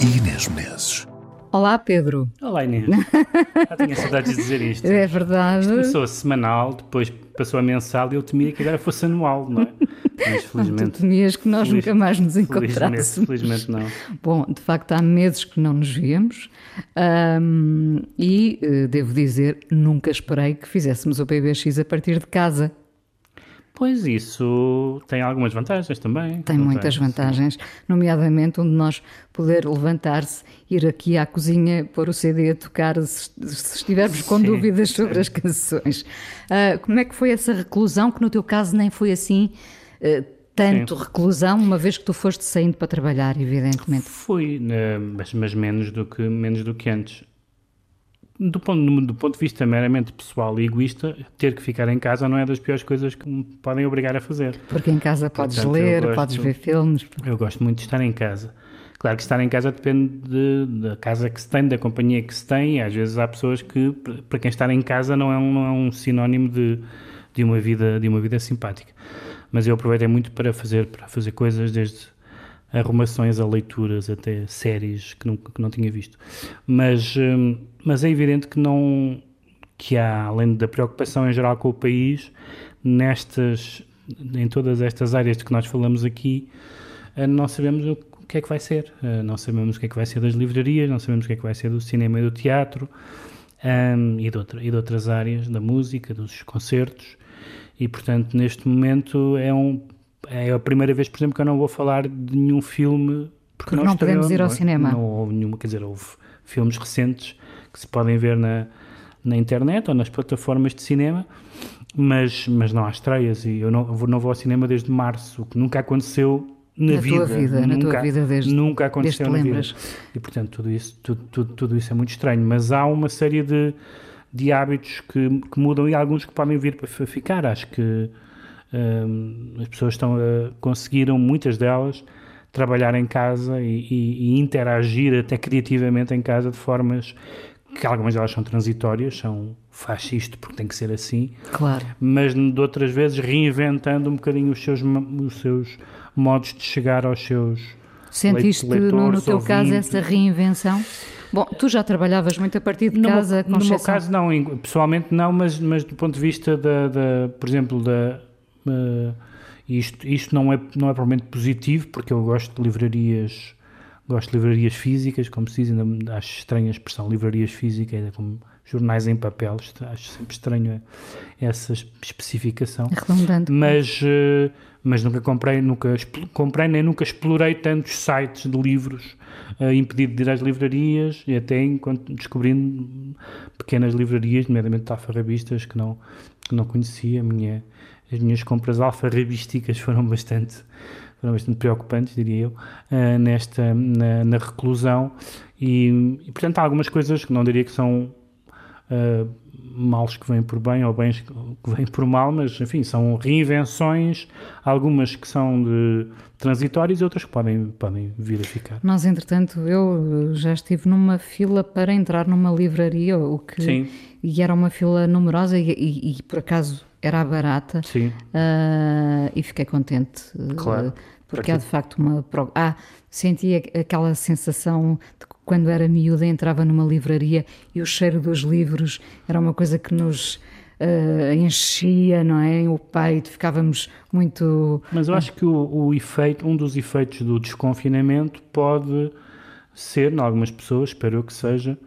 e Inês Menezes. Olá, Pedro. Olá, Inês. Já tinha saudades de dizer isto. É verdade. Isto começou a semanal, depois passou a mensal e eu temia que agora fosse anual, não é? Mas felizmente. Tu temias que nós feliz- nunca mais nos Felizmente, encontrássemos. felizmente não. Bom, de facto há meses que não nos víamos ahm, e, eh, devo dizer, nunca esperei que fizéssemos o PBX a partir de casa. Pois isso tem algumas vantagens também. Tem muitas sim. vantagens, nomeadamente um de nós poder levantar-se, ir aqui à cozinha, pôr o CD a tocar se, se estivermos com Sim, dúvidas sobre sim. as canções. Ah, como é que foi essa reclusão, que no teu caso nem foi assim eh, tanto Sim. reclusão, uma vez que tu foste saindo para trabalhar, evidentemente. Fui, né, mas, mas menos, do que, menos do que antes. Do ponto, do ponto de vista meramente pessoal e egoísta, ter que ficar em casa não é das piores coisas que me podem obrigar a fazer. Porque em casa podes Portanto, ler, gosto- podes ver filmes. Eu gosto muito de estar em casa. Claro que estar em casa depende de- da casa que se tem, da companhia que se tem, às vezes há pessoas que, para para quem estar em casa, não é um, não é um sinónimo de, de, uma vida, de uma vida simpática. Mas eu aproveitei muito para fazer, para fazer coisas, desde arrumações a leituras até séries que, nunca, que não tinha visto. Mas, hum, mas é evidente que não que há, além da preocupação em geral com o país, nestas, em todas estas áreas de que nós falamos aqui, eh, não sabemos o que é que vai ser. Eh, Não sabemos o que é que vai ser das livrarias, não sabemos o que é que vai ser do cinema e do teatro hum, e, de outra- e de outras áreas, da música, dos concertos. E, portanto, neste momento é, um, é a primeira vez, por exemplo, que eu não vou falar de nenhum filme Porque não estreou, podemos ir ao não é? cinema. Não houve nenhuma, quer dizer, houve filmes recentes que se podem ver na, na internet ou nas plataformas de cinema, mas, mas não há estreias e eu não vou, não vou ao cinema desde março, o que nunca aconteceu na, Na tua vida, na tua nunca, vida desde- nunca desde aconteceu te na vida. lembras. E portanto tudo isso, tudo, tudo, tudo isso é muito estranho, mas há uma série de, de hábitos que, que mudam e alguns que podem vir para ficar. Acho que as pessoas estão a, conseguiram, muitas delas, trabalhar em casa e, e- e interagir até criativamente em casa de formas que algumas delas são transitórias, são faz isto porque tem que ser assim, Claro. mas de outras vezes reinventando um bocadinho os seus, os seus modos de chegar aos seus Sentiste leit- no, no leitores, teu caso ouvintes. essa reinvenção? Bom, tu já trabalhavas muito a partir de No, casa, meu, no meu caso, não, pessoalmente não, mas, mas do ponto de vista da, da- por exemplo, da. Eh, isto isto não, é, não é propriamente positivo, porque eu gosto de livrarias, gosto de livrarias físicas, como se diz, ainda acho estranha a expressão livrarias físicas, é como jornais em papel, acho sempre estranho essa especificação. É redundante. Mas, eh, mas nunca comprei, nunca comprei nem nunca explorei tantos sites de livros eh, impedido de ir às livrarias e até enquanto descobrindo pequenas livrarias, nomeadamente alfarrabistas que não, que não conhecia. A minha, as minhas compras alfarrabísticas foram bastante, foram bastante preocupantes, diria eu, eh, nesta, na, na reclusão. E, e, portanto, há algumas coisas que não diria que são uh, males que vêm por bem ou bens que vêm por mal, mas enfim, são reinvenções, algumas que são de transitórias e outras que podem, podem vir a ficar. Nós, entretanto, eu já estive numa fila para entrar numa livraria, o que Sim. e era uma fila numerosa e, e- e, por acaso era barata Sim. ah, e fiquei contente eh, Claro. porque Para há de facto uma ah, senti aquela sensação de que quando era miúda entrava numa livraria e o cheiro dos livros era uma coisa que nos ah, enchia, não é? O peito, ficávamos muito Mas eu acho que o, o efeito, um dos efeitos do desconfinamento pode ser, em algumas pessoas, espero eu que seja,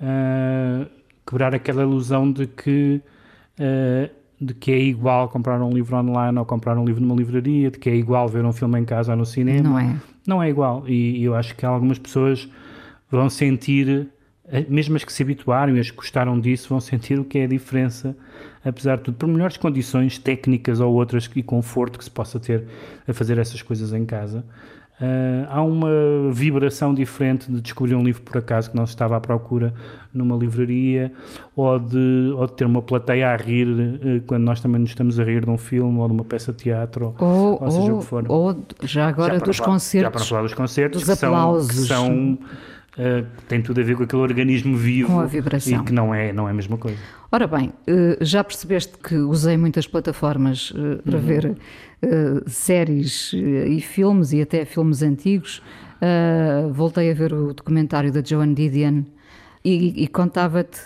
ah, quebrar aquela ilusão de que, ah, de que é igual comprar um livro online ou comprar um livro numa livraria, de que é igual ver um filme em casa ou no cinema. Não é? Não é igual. E eu acho que algumas pessoas vão sentir, eh, mesmo as que se habituaram e as que gostaram disso, vão sentir o que é a diferença, apesar de tudo, por melhores condições técnicas ou outras e conforto que se possa ter a fazer essas coisas em casa. Uh, há uma vibração diferente de descobrir um livro por acaso que não se estava à procura numa livraria ou de, ou de ter uma plateia a rir uh, quando nós também nos estamos a rir de um filme ou de uma peça de teatro ou, ou seja o que for. Ou já agora já dos falar, concertos. Já para falar dos concertos dos que aplausos. são, que são Uh, tem tudo a ver com aquele organismo vivo com a vibração. e que não é, não é a mesma coisa. Ora bem, uh, já percebeste que usei muitas plataformas uh, para uhum. ver séries e filmes e até filmes antigos. voltei a ver o documentário da Joan Didion e, e contava-te,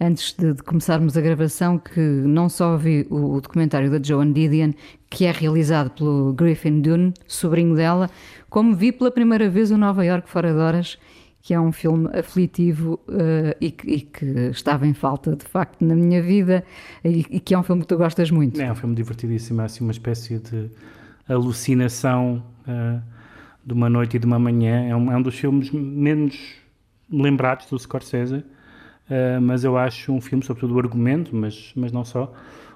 antes de, de, começarmos a gravação, que não só vi o, o documentário da Joan Didion, que é realizado pelo Griffin Dunne, sobrinho dela, como vi pela primeira vez o Nova York Fora de Horas que é um filme aflitivo uh, e, que, e, que, estava em falta de facto na minha vida e, e, que é um filme que tu gostas muito. É um filme divertidíssimo, é assim uma espécie de alucinação uh, de uma noite e de uma manhã. É um, é um dos filmes menos lembrados do Scorsese, uh, mas eu acho um filme, sobretudo o argumento, mas, mas não só,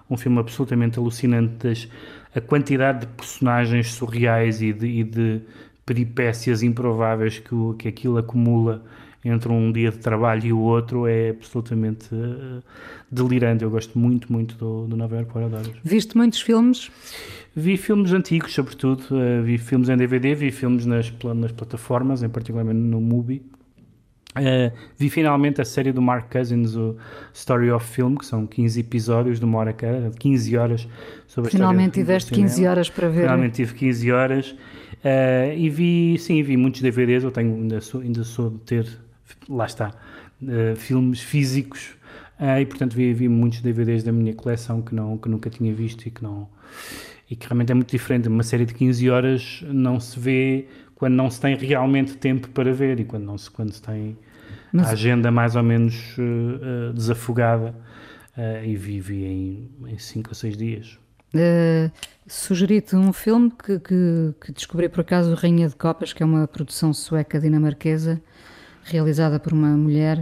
um filme absolutamente alucinante. Das, a quantidade de personagens surreais e de, e de peripécias improváveis que, o, que aquilo acumula entre um dia de trabalho e o outro é absolutamente uh, delirante. Eu gosto muito, muito do, do Nova York Horas. Viste muitos filmes? Vi filmes antigos, sobretudo. Uh, vi filmes em DVD, vi filmes nas, nas plataformas, em particular no Mubi. Uh, vi finalmente a série do Mark Cousins, o Story of Film, que são 15 episódios de uma hora cada, 15 horas sobre Finalmente a tiveste 15 horas para ver. Finalmente tive 15 horas. Uh, e vi, sim, vi muitos DVDs, eu tenho, ainda sou, ainda sou de ter, lá está, uh, filmes físicos, e portanto vi, vi muitos DVDs da minha coleção que, não, que nunca tinha visto e que não e que realmente é muito diferente. Uma série de 15 horas não se vê quando não se tem realmente tempo para ver e quando, não se, quando se tem a agenda mais ou menos uh, desafogada uh, e vive em 5 ou 6 dias. Uh, Sugeri-te um filme que, que, que, descobri por acaso, Rainha de Copas, que é uma produção sueca dinamarquesa, realizada por uma mulher,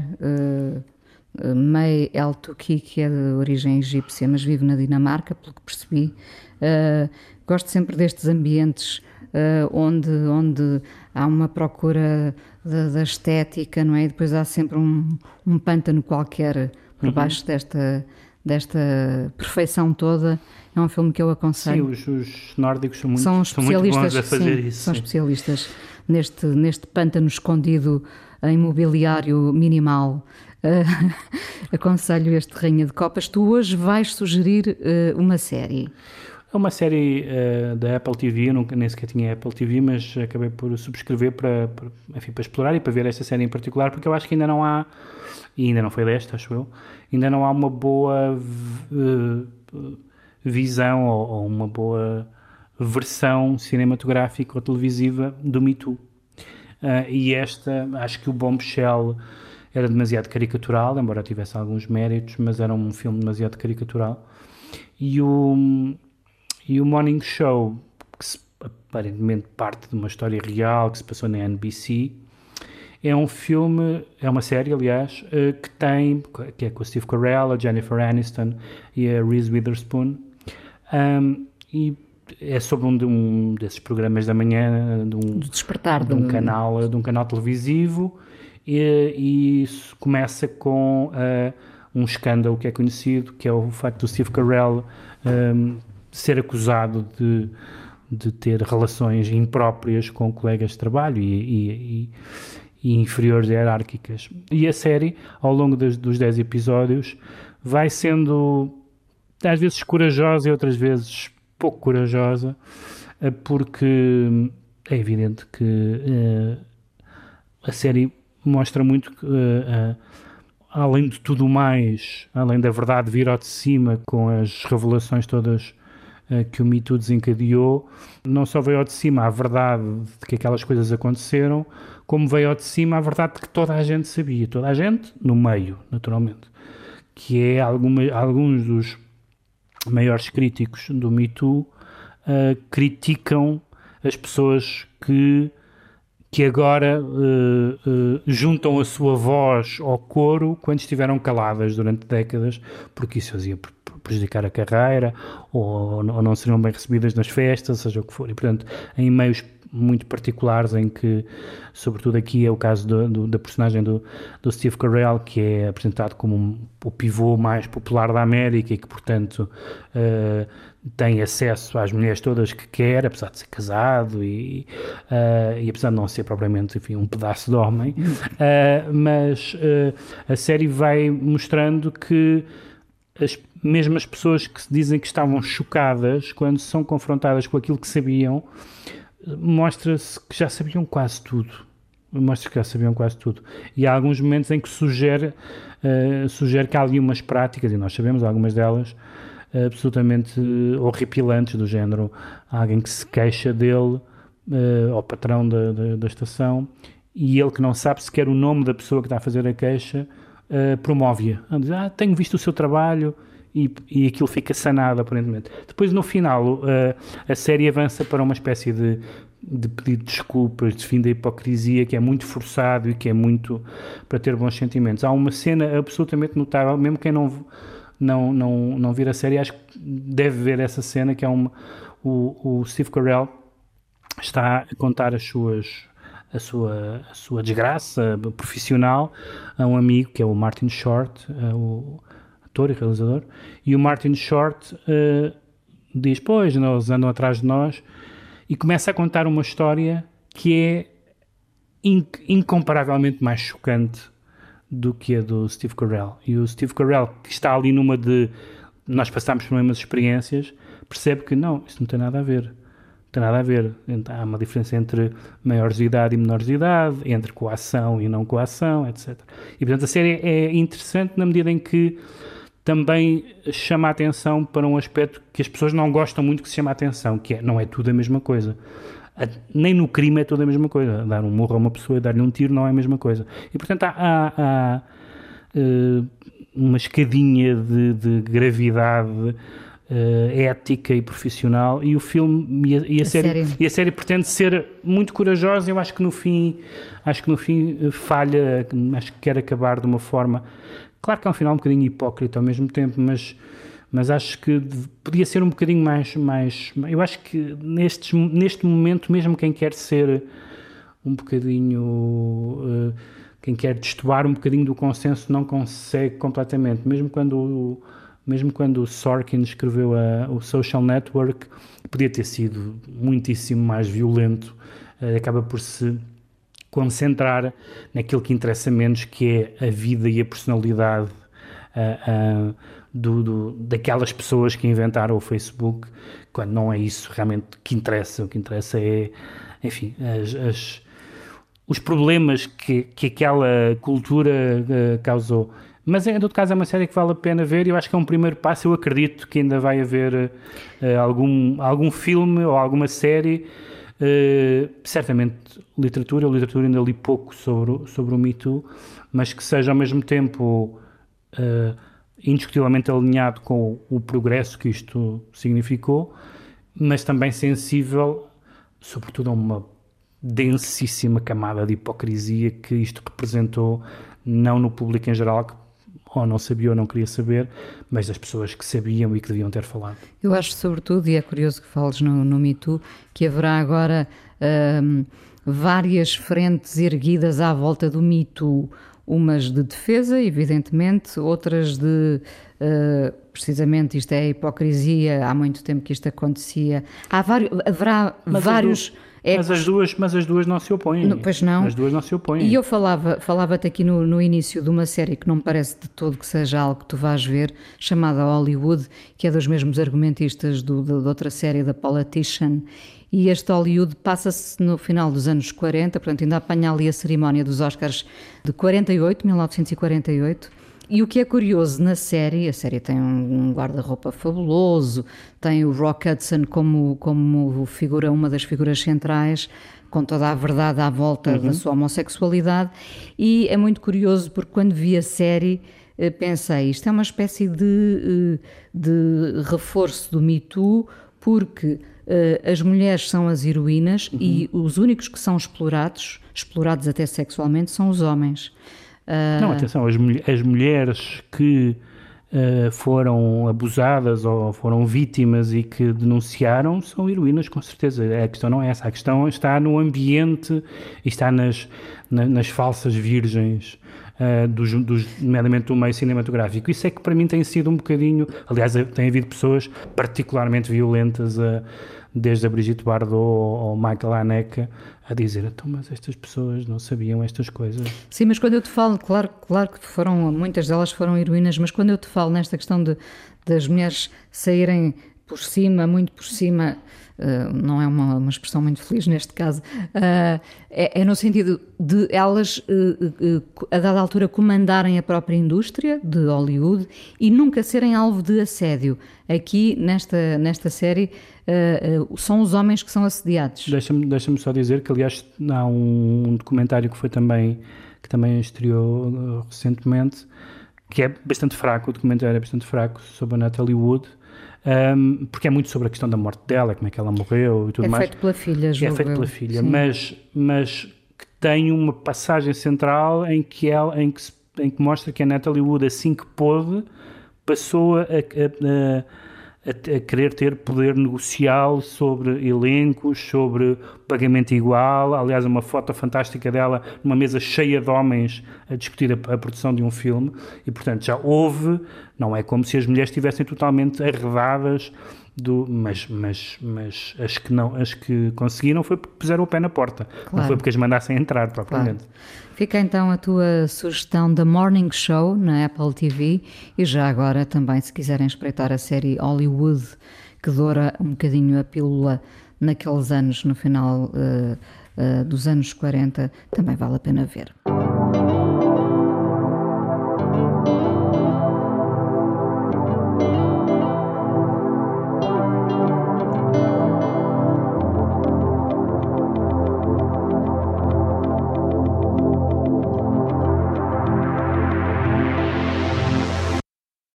May El Tuki, que é de origem egípcia, mas vive na Dinamarca, pelo que percebi. Uh, gosto sempre destes ambientes uh, onde, onde há uma procura da, da, estética, não é? E depois há sempre um, um pântano qualquer por uhum. baixo desta, desta perfeição toda. É um filme que eu aconselho. Sim, os, os nórdicos são muito, são especialistas, são muito bons a fazer sim, isso. São sim. especialistas neste, neste pântano escondido em mobiliário minimal. Uh, aconselho este Rainha de Copas. Tu hoje vais sugerir uh, uma série. É uma série uh, da Apple TV, eu nunca, nem sequer tinha Apple TV, mas acabei por subscrever para, para, enfim, para explorar e para ver esta série em particular, porque eu acho que ainda não há, e ainda não foi desta, acho eu, ainda não há uma boa visão ou, ou, uma boa versão cinematográfica ou televisiva do Me Too. Uh, e esta, acho que o Bombshell era demasiado caricatural, embora tivesse alguns méritos, mas era um filme demasiado caricatural. E o, e o Morning Show, que se, aparentemente parte de uma história real que se passou na NBC, é um filme, é uma série, aliás, uh, que tem, que é com a Steve Carell, a Jennifer Aniston e a Reese Witherspoon, um, e é sobre um, de um desses programas da manhã, de um, despertar de um, canal, de um canal televisivo, e, e isso começa com uh, um escândalo que é conhecido, que é o facto do Steve Carell um, ser acusado de, de ter relações impróprias com colegas de trabalho e, e, e inferiores hierárquicas. E a série, ao longo dos, dos 10 episódios, vai sendo às vezes corajosa e outras vezes pouco corajosa, eh, porque é evidente que uh, a série mostra muito que, uh, uh, além de tudo mais, além da verdade vir ao de cima com as revelações todas que o Me Too desencadeou, não só veio ao de cima a verdade de que aquelas coisas aconteceram, como veio ao de cima a verdade de que toda a gente sabia, toda a gente no meio, naturalmente, que é alguma, alguns dos maiores críticos do Me Too uh, criticam as pessoas que, que agora uh, uh, juntam a sua voz ao coro quando estiveram caladas durante décadas, porque isso fazia prejudicar a carreira ou, ou não seriam bem recebidas nas festas, seja o que for. E, portanto, em meios muito particulares em que, sobretudo aqui é o caso do, do, da personagem do, do Steve Carell, que é apresentado como um, o pivô mais popular da América e que, portanto, uh, tem acesso às mulheres todas que quer, apesar de ser casado e, uh, e apesar de não ser propriamente enfim, um pedaço de homem, uh, mas a série vai mostrando que as mesmas pessoas que dizem que estavam chocadas quando são confrontadas com aquilo que sabiam, mostra-se que já sabiam quase tudo. Mostra que já sabiam quase tudo. E há alguns momentos em que sugere, uh, sugere que há ali umas práticas, e nós sabemos algumas delas, absolutamente horripilantes, do género alguém que se queixa dele, uh, ao patrão da, da, da, estação, e ele que não sabe sequer o nome da pessoa que está a fazer a queixa, uh, promove-a. Ah, tenho visto o seu trabalho, e, e aquilo fica sanado, aparentemente. Depois, no final, uh, a série avança para uma espécie de, de pedido de desculpas, de fim da hipocrisia, que é muito forçado e que é muito para ter bons sentimentos. Há uma cena absolutamente notável, mesmo quem não, não, não, não vir a série, acho que deve ver essa cena, que é uma, o, o Steve Carell está a contar as suas a sua, a sua desgraça profissional a um amigo que é o Martin Short, uh, e realizador, e o Martin Short uh, diz: Pois, eles andam atrás de nós, e começa a contar uma história que é inc incomparavelmente mais chocante do que a do Steve Carell. E o Steve Carell, que está ali numa de nós passamos por mesmas experiências, percebe que não, isso não tem nada a ver. Não tem nada a ver. Há uma diferença entre maiores de idade e menores de idade, entre coação e não coação, etc. E portanto a série é interessante na medida em que também chama a atenção para um aspecto que as pessoas não gostam muito que se chama a atenção, que é, não é tudo a mesma coisa. Nem no crime é tudo a mesma coisa. Dar um morro a uma pessoa e dar-lhe um tiro não é a mesma coisa. E, portanto, há, há, há uh, uma escadinha de, de gravidade uh, ética e profissional e o filme e a, e a, a série, série, e a série pretende ser muito corajosa eu acho que no fim acho que no fim eh, falha acho que quer acabar de uma forma Claro que é um final um bocadinho hipócrita ao mesmo tempo, mas, mas acho que podia ser um bocadinho mais. mais eu acho que nestes, neste momento, mesmo quem quer ser um bocadinho. Uh, quem quer destoar um bocadinho do consenso não consegue completamente. Mesmo quando, mesmo quando o Sorkin escreveu a, o Social Network, podia ter sido muitíssimo mais violento, uh, acaba por se concentrar naquilo que interessa menos, que é a vida e a personalidade uh, uh, do, do, daquelas pessoas que inventaram o Facebook, quando não é isso realmente que interessa. O que interessa é, enfim, as, as, os problemas que, que aquela cultura uh, causou. Mas em todo caso é uma série que vale a pena ver e eu acho que é um primeiro passo. Eu acredito que ainda vai haver algum, algum filme ou alguma série Uh, certamente literatura, eu literatura ainda li pouco sobre, sobre o Me Too, mas que seja ao mesmo tempo uh, indiscutivelmente alinhado com o, o, progresso que isto significou, mas também sensível, sobretudo a uma densíssima camada de hipocrisia que isto representou, não no público em geral, que ou não sabia ou não queria saber, mas das pessoas que sabiam e que deviam ter falado. Eu acho, sobretudo, e é curioso que fales no, no Me Too, que haverá agora um, várias frentes erguidas à volta do Me Too. Umas de defesa, evidentemente, outras de. Uh, precisamente isto é hipocrisia, há muito tempo que isto acontecia. Há vários, haverá mas vários. É mas, as duas, mas as duas não se opõem. Não, pois não. As duas não se opõem. E eu falava, falava-te aqui no, no início de uma série que não me parece de todo que seja algo que tu vais ver, chamada Hollywood, que é dos mesmos argumentistas do, de, de outra série, da Politician. E este Hollywood passa-se no final dos anos 40, portanto ainda apanha ali a cerimónia dos Oscars de 48, 1948 e o que é curioso na série, a série tem um, guarda-roupa fabuloso, tem o Rock Hudson como, como figura, uma das figuras centrais, com toda a verdade à volta uhum. da sua homossexualidade, e é muito curioso porque quando vi a série eh, pensei, isto é uma espécie de, eh, de reforço do Me Too, porque uh, as mulheres são as heroínas uhum. e os únicos que são explorados, explorados até sexualmente, são os homens. Uh... Não, atenção, as, as mulheres que uh, foram abusadas ou foram vítimas e que denunciaram são heroínas, com certeza. A questão não é essa. A questão está no ambiente está nas, na, nas falsas virgens. Uh, dos, dos, nomeadamente do meio cinematográfico. Isso é que para mim tem sido um bocadinho. Aliás, tem havido pessoas particularmente violentas, uh, desde a Brigitte Bardot ou, Michael Haneke, a dizer: então, mas estas pessoas não sabiam estas coisas. Sim, mas quando eu te falo, claro, claro que foram, muitas delas foram heroínas, mas quando eu te falo nesta questão de, das mulheres saírem por cima, muito por cima, uh, não é uma, uma, expressão muito feliz neste caso, uh, é, é, no sentido de elas, uh, a dada altura, comandarem a própria indústria de Hollywood e nunca serem alvo de assédio. Aqui, nesta, nesta série, são os homens que são assediados. Deixa-me deixa só dizer que, aliás, há um, um documentário que foi também, que também estreou recentemente, que é bastante fraco, o documentário é bastante fraco, sobre a Natalie Wood, um, porque é muito sobre a questão da morte dela, como é que ela morreu e tudo é mais. É feito pela filha, É feito pela filha, mas, mas que tem uma passagem central em que, ela, em, que, em que mostra que a Natalie Wood, assim que pôde, passou a, a, a a, a, querer ter poder negocial sobre elencos, sobre pagamento igual. Aliás, uma foto fantástica dela numa mesa cheia de homens a discutir a, a, produção de um filme. E, portanto, já houve, não é como se as mulheres estivessem totalmente arredadas. Do, mas, mas, mas as que não as que conseguiram foi porque puseram o pé na porta, claro. não foi porque as mandassem entrar propriamente. Claro. Fica então a tua sugestão da Morning Show na Apple TV e já agora também se quiserem espreitar a série Hollywood que doura um bocadinho a pílula naqueles anos, no final uh, uh, dos anos 40, também vale a pena ver.